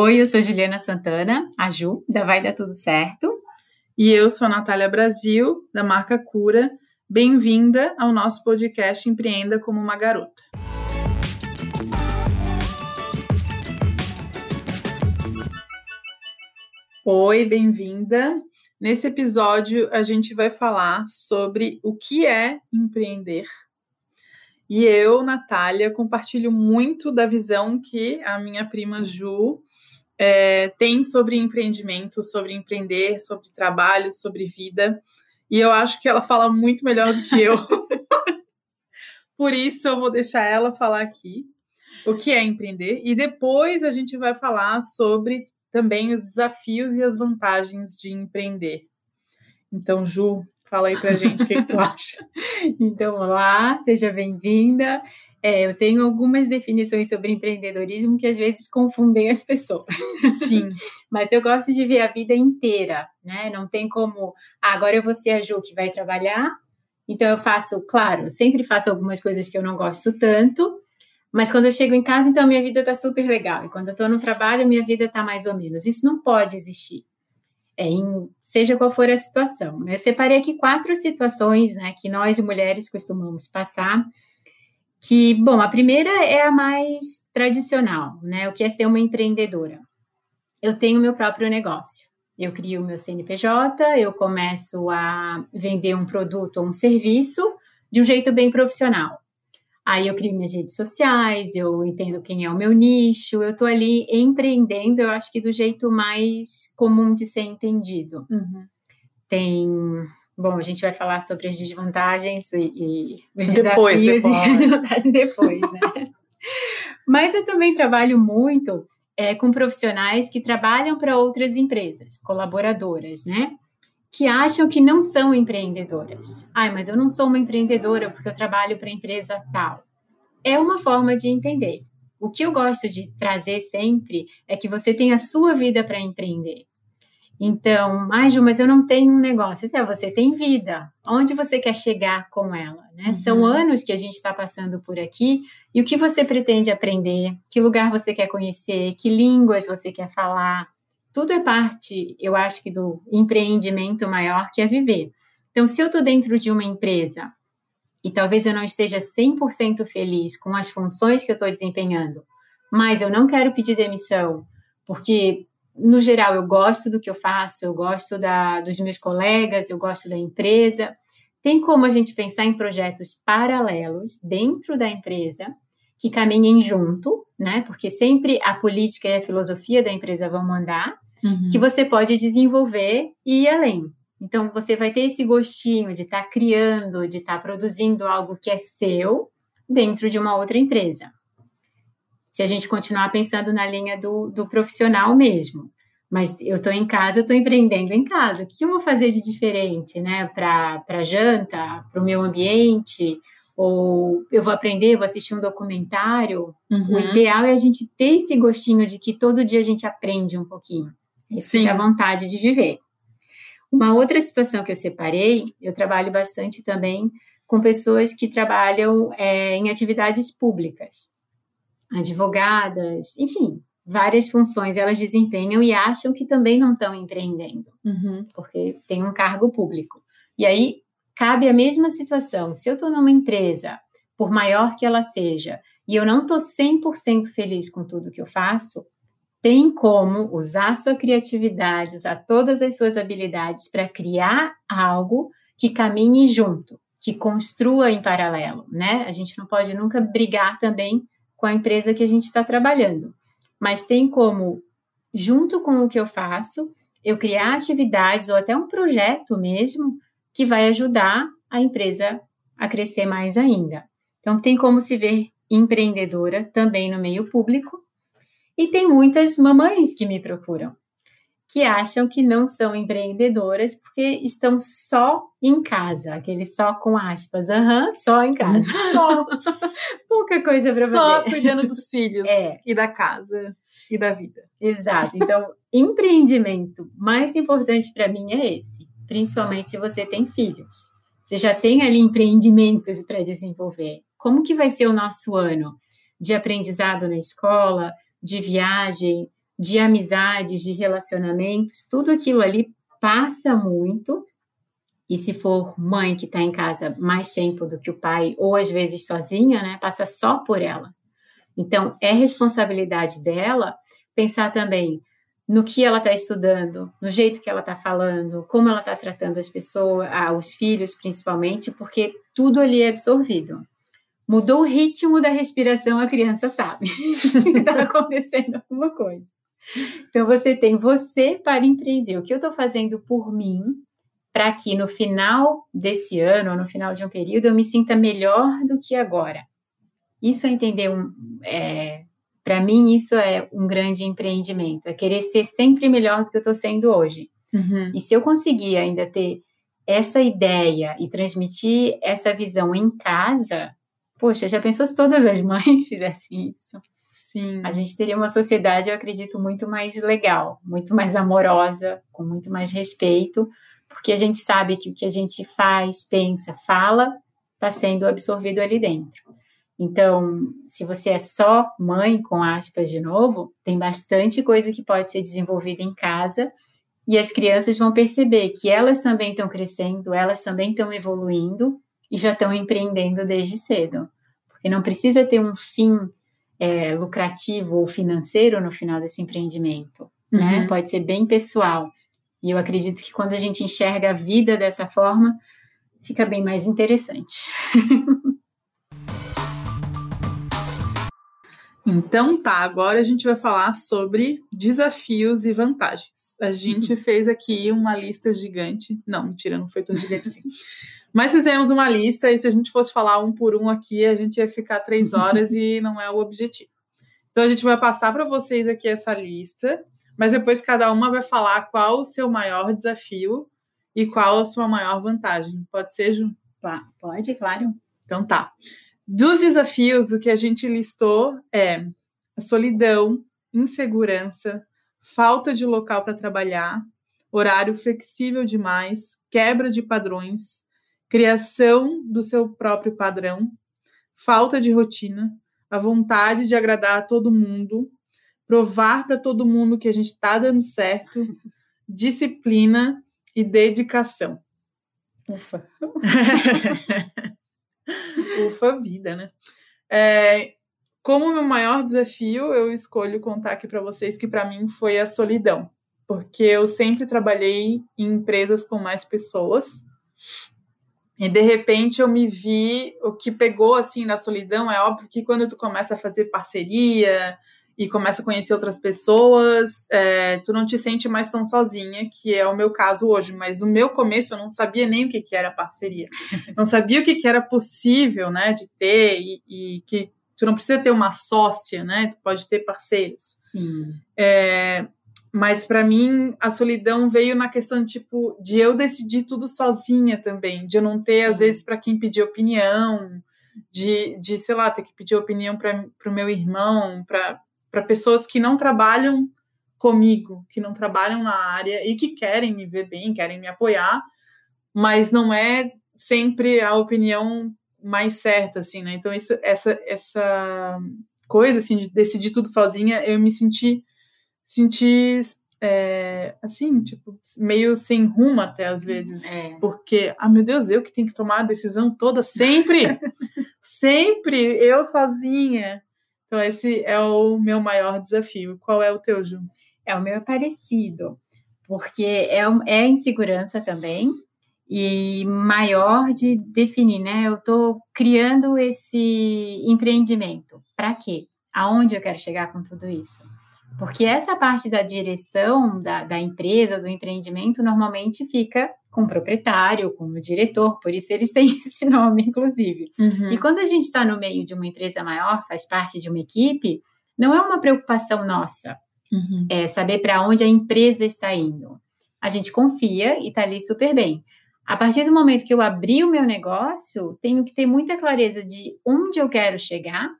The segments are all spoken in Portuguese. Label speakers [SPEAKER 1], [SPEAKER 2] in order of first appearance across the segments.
[SPEAKER 1] Oi, eu sou Juliana Santana, a Ju, da Vai Dar Tudo Certo.
[SPEAKER 2] E eu sou a Natália Brasil, da marca Cura. Bem-vinda ao nosso podcast Empreenda como uma Garota. Oi, bem-vinda. Nesse episódio, a gente vai falar sobre o que é empreender. E eu, Natália, compartilho muito da visão que a minha prima Ju é, tem sobre empreendimento, sobre empreender, sobre trabalho, sobre vida. E eu acho que ela fala muito melhor do que eu. Por isso, eu vou deixar ela falar aqui o que é empreender. E depois a gente vai falar sobre também os desafios e as vantagens de empreender. Então, Ju, fala aí pra gente o que, que tu acha.
[SPEAKER 1] Então, olá, seja bem-vinda. É, eu tenho algumas definições sobre empreendedorismo que às vezes confundem as pessoas.
[SPEAKER 2] Sim.
[SPEAKER 1] Mas eu gosto de ver a vida inteira, né? Não tem como, ah, agora eu vou ser a Ju que vai trabalhar, então eu faço, claro, sempre faço algumas coisas que eu não gosto tanto, mas quando eu chego em casa, então minha vida tá super legal. E quando eu tô no trabalho, minha vida tá mais ou menos. Isso não pode existir. É, em, seja qual for a situação. Né? Eu separei aqui quatro situações né, que nós mulheres costumamos passar que, bom, a primeira é a mais tradicional, né? O que é ser uma empreendedora. Eu tenho meu próprio negócio. Eu crio o meu CNPJ, eu começo a vender um produto ou um serviço de um jeito bem profissional. Aí eu crio minhas redes sociais, eu entendo quem é o meu nicho, eu estou ali empreendendo, eu acho que do jeito mais comum de ser entendido.
[SPEAKER 2] Uhum.
[SPEAKER 1] Tem Bom, a gente vai falar sobre as desvantagens e, e os
[SPEAKER 2] depois,
[SPEAKER 1] desafios
[SPEAKER 2] depois.
[SPEAKER 1] e as desvantagens depois, né? Mas eu também trabalho muito é, com profissionais que trabalham para outras empresas, colaboradoras, né? Que acham que não são empreendedoras. Ai, mas eu não sou uma empreendedora porque eu trabalho para empresa tal. É uma forma de entender. O que eu gosto de trazer sempre é que você tem a sua vida para empreender. Então, ah, Ju, mas eu não tenho um negócio. É, você tem vida. Onde você quer chegar com ela? Né? Uhum. São anos que a gente está passando por aqui. E o que você pretende aprender? Que lugar você quer conhecer? Que línguas você quer falar? Tudo é parte, eu acho que, do empreendimento maior que é viver. Então, se eu estou dentro de uma empresa e talvez eu não esteja 100% feliz com as funções que eu estou desempenhando, mas eu não quero pedir demissão, porque no geral, eu gosto do que eu faço, eu gosto da, dos meus colegas, eu gosto da empresa. Tem como a gente pensar em projetos paralelos dentro da empresa que caminhem junto, né? Porque sempre a política e a filosofia da empresa vão mandar, uhum. que você pode desenvolver e ir além. Então, você vai ter esse gostinho de estar tá criando, de estar tá produzindo algo que é seu dentro de uma outra empresa se a gente continuar pensando na linha do, do profissional mesmo. Mas eu estou em casa, eu estou empreendendo em casa. O que eu vou fazer de diferente, né? Para janta, para o meu ambiente, ou eu vou aprender, vou assistir um documentário. Uhum. O ideal é a gente ter esse gostinho de que todo dia a gente aprende um pouquinho. Isso Sim. fica a vontade de viver. Uma outra situação que eu separei, eu trabalho bastante também com pessoas que trabalham é, em atividades públicas advogadas, enfim, várias funções elas desempenham e acham que também não estão empreendendo,
[SPEAKER 2] uhum.
[SPEAKER 1] porque tem um cargo público. E aí cabe a mesma situação. Se eu estou numa empresa, por maior que ela seja, e eu não estou 100% feliz com tudo que eu faço, tem como usar sua criatividade, usar todas as suas habilidades para criar algo que caminhe junto, que construa em paralelo, né? A gente não pode nunca brigar também com a empresa que a gente está trabalhando. Mas tem como, junto com o que eu faço, eu criar atividades ou até um projeto mesmo que vai ajudar a empresa a crescer mais ainda. Então, tem como se ver empreendedora também no meio público. E tem muitas mamães que me procuram que acham que não são empreendedoras porque estão só em casa, aquele só com aspas, aham, uhum, só em casa.
[SPEAKER 2] Só.
[SPEAKER 1] Pouca coisa para fazer.
[SPEAKER 2] Só cuidando dos filhos é. e da casa e da vida.
[SPEAKER 1] Exato. Então, empreendimento mais importante para mim é esse, principalmente se você tem filhos. Você já tem ali empreendimentos para desenvolver. Como que vai ser o nosso ano de aprendizado na escola, de viagem, de amizades, de relacionamentos, tudo aquilo ali passa muito. E se for mãe que está em casa mais tempo do que o pai, ou às vezes sozinha, né, passa só por ela. Então, é responsabilidade dela pensar também no que ela está estudando, no jeito que ela está falando, como ela está tratando as pessoas, os filhos principalmente, porque tudo ali é absorvido. Mudou o ritmo da respiração, a criança sabe que está acontecendo alguma coisa. Então você tem você para empreender. O que eu estou fazendo por mim, para que no final desse ano, ou no final de um período, eu me sinta melhor do que agora. Isso é entender um, é, para mim, isso é um grande empreendimento, é querer ser sempre melhor do que eu estou sendo hoje. Uhum. E se eu conseguir ainda ter essa ideia e transmitir essa visão em casa, poxa, já pensou se todas as mães fizessem isso?
[SPEAKER 2] Sim.
[SPEAKER 1] A gente teria uma sociedade, eu acredito, muito mais legal, muito mais amorosa, com muito mais respeito, porque a gente sabe que o que a gente faz, pensa, fala, está sendo absorvido ali dentro. Então, se você é só mãe, com aspas de novo, tem bastante coisa que pode ser desenvolvida em casa e as crianças vão perceber que elas também estão crescendo, elas também estão evoluindo e já estão empreendendo desde cedo. Porque não precisa ter um fim é, lucrativo ou financeiro no final desse empreendimento, né? uhum. né? Pode ser bem pessoal. E eu acredito que quando a gente enxerga a vida dessa forma, fica bem mais interessante.
[SPEAKER 2] Então tá, agora a gente vai falar sobre desafios e vantagens. A gente uhum. fez aqui uma lista gigante. Não, mentira, não foi tão gigante assim. Mas fizemos uma lista e se a gente fosse falar um por um aqui, a gente ia ficar três horas e não é o objetivo. Então a gente vai passar para vocês aqui essa lista, mas depois cada uma vai falar qual o seu maior desafio e qual a sua maior vantagem. Pode ser, Ju?
[SPEAKER 1] Pode, claro.
[SPEAKER 2] Então tá. Dos desafios, o que a gente listou é a solidão, insegurança, falta de local para trabalhar, horário flexível demais, quebra de padrões, criação do seu próprio padrão, falta de rotina, a vontade de agradar a todo mundo, provar para todo mundo que a gente está dando certo, disciplina e dedicação.
[SPEAKER 1] Ufa.
[SPEAKER 2] Ufa vida, né? É, como meu maior desafio, eu escolho contar aqui para vocês que para mim foi a solidão, porque eu sempre trabalhei em empresas com mais pessoas. E de repente eu me vi, o que pegou assim na solidão é óbvio que quando tu começa a fazer parceria, e começa a conhecer outras pessoas, é, tu não te sente mais tão sozinha, que é o meu caso hoje. Mas no meu começo eu não sabia nem o que, que era parceria. Não sabia o que, que era possível, né, de ter e, e, que tu não precisa ter uma sócia, né, tu pode ter parceiros.
[SPEAKER 1] Sim.
[SPEAKER 2] É, mas para mim a solidão veio na questão de, tipo de eu decidir tudo sozinha também, de eu não ter às vezes para quem pedir opinião, de, de sei lá ter que pedir opinião para o meu irmão, para pessoas que não trabalham comigo, que não trabalham na área e que querem me ver bem, querem me apoiar, mas não é sempre a opinião mais certa, assim, né? Então, isso, essa, essa coisa, assim, de decidir tudo sozinha, eu me senti, senti, é, assim, tipo, meio sem rumo até às vezes, é. porque, ah, meu Deus, eu que tenho que tomar a decisão toda sempre, sempre, eu sozinha. Então, esse é o meu maior desafio. Qual é o teu, Ju?
[SPEAKER 1] É, o meu é parecido, porque é, é insegurança também, e maior de definir, né? Eu estou criando esse empreendimento. Para quê? Aonde eu quero chegar com tudo isso? Porque essa parte da direção da, da empresa, do empreendimento, normalmente fica com o proprietário, com o diretor, por isso eles têm esse nome, inclusive. Uhum. E quando a gente está no meio de uma empresa maior, faz parte de uma equipe, não é uma preocupação nossa uhum. é saber para onde a empresa está indo. A gente confia e está ali super bem. A partir do momento que eu abri o meu negócio, tenho que ter muita clareza de onde eu quero chegar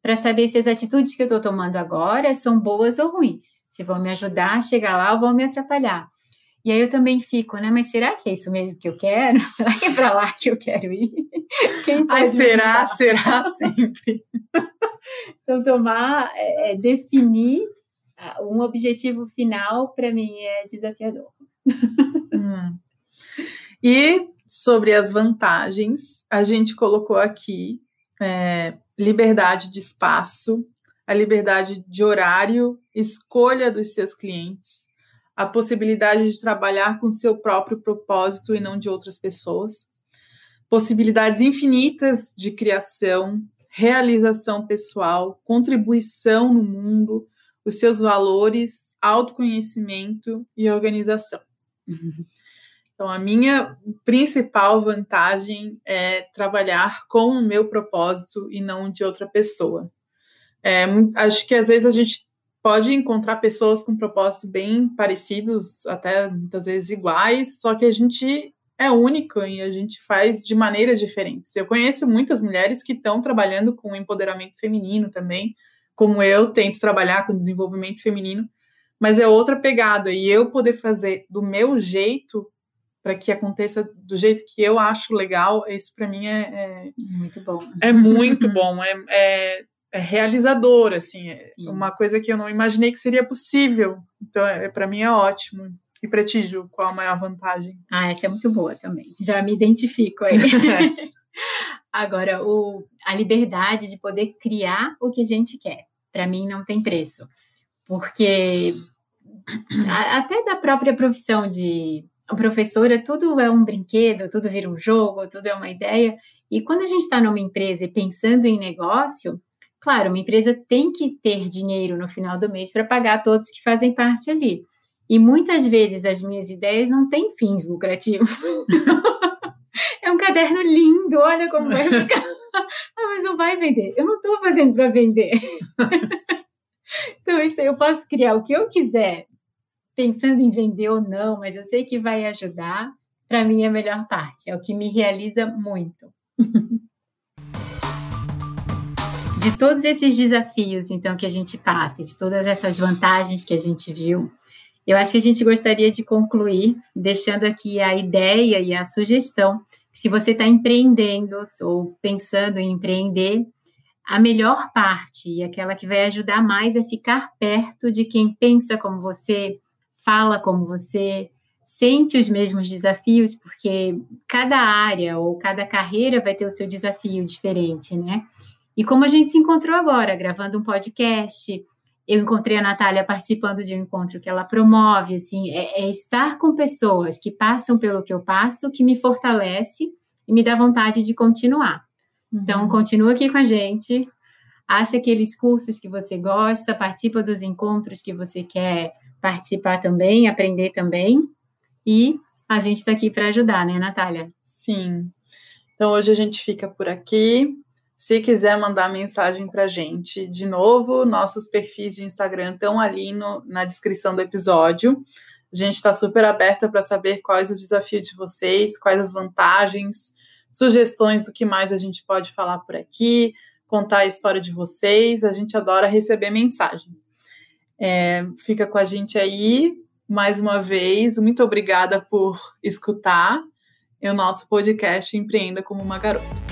[SPEAKER 1] para saber se as atitudes que eu estou tomando agora são boas ou ruins, se vão me ajudar a chegar lá ou vão me atrapalhar. E aí eu também fico, né? Mas será que é isso mesmo que eu quero? Será que é para lá que eu quero ir?
[SPEAKER 2] Quem Ai, será? Será sempre?
[SPEAKER 1] então, tomar, é, é, definir um objetivo final para mim é desafiador.
[SPEAKER 2] Hum. E sobre as vantagens, a gente colocou aqui é, liberdade de espaço, a liberdade de horário, escolha dos seus clientes, a possibilidade de trabalhar com seu próprio propósito e não de outras pessoas, possibilidades infinitas de criação, realização pessoal, contribuição no mundo, os seus valores, autoconhecimento e organização. Então, a minha principal vantagem é trabalhar com o meu propósito e não de outra pessoa. É, acho que às vezes a gente pode encontrar pessoas com propósito bem parecidos, até muitas vezes iguais, só que a gente é único e a gente faz de maneiras diferentes. Eu conheço muitas mulheres que estão trabalhando com empoderamento feminino também, como eu tento trabalhar com desenvolvimento feminino, mas é outra pegada e eu poder fazer do meu jeito para que aconteça do jeito que eu acho legal, isso para mim é,
[SPEAKER 1] é, muito bom.
[SPEAKER 2] É muito bom, é, é, é realizador, assim, é Sim. uma coisa que eu não imaginei que seria possível. Então, é, para mim é ótimo. E para ti, Ju, qual a maior vantagem?
[SPEAKER 1] Ah, essa é muito boa também. Já me identifico aí. Agora, o, a liberdade de poder criar o que a gente quer, para mim não tem preço. Porque a, até da própria profissão de professora, tudo é um brinquedo, tudo vira um jogo, tudo é uma ideia. E quando a gente está numa empresa e pensando em negócio, claro, uma empresa tem que ter dinheiro no final do mês para pagar todos que fazem parte ali. E muitas vezes as minhas ideias não têm fins lucrativos. é um caderno lindo, olha como vai ficar. ah, mas não vai vender. Eu não estou fazendo para vender. então, isso eu posso criar o que eu quiser, pensando em vender ou não, mas eu sei que vai ajudar. Para mim é a melhor parte, é o que me realiza muito. de todos esses desafios, então, que a gente passa, de todas essas vantagens que a gente viu, eu acho que a gente gostaria de concluir deixando aqui a ideia e a sugestão que se você está empreendendo ou pensando em empreender, a melhor parte e aquela que vai ajudar mais é ficar perto de quem pensa como você, fala como você, sente os mesmos desafios, porque cada área ou cada carreira vai ter o seu desafio diferente, né? E como a gente se encontrou agora, gravando um podcast, eu encontrei a Natália participando de um encontro que ela promove, assim, é, é, estar com pessoas que passam pelo que eu passo, que me fortalece e me dá vontade de continuar. Então, uhum. continua aqui com a gente, acha aqueles cursos que você gosta, participa dos encontros que você quer participar também, aprender também, e a gente está aqui para ajudar, né, Natália?
[SPEAKER 2] Sim. Então, hoje a gente fica por aqui. Se quiser mandar mensagem para a gente, de novo, nossos perfis de Instagram estão ali no, na descrição do episódio. A gente está super aberta para saber quais os desafios de vocês, quais as vantagens, sugestões do que mais a gente pode falar por aqui, contar a história de vocês. A gente adora receber mensagem. É, fica com a gente aí mais uma vez. Muito obrigada por escutar o nosso podcast Empreenda como uma Garota.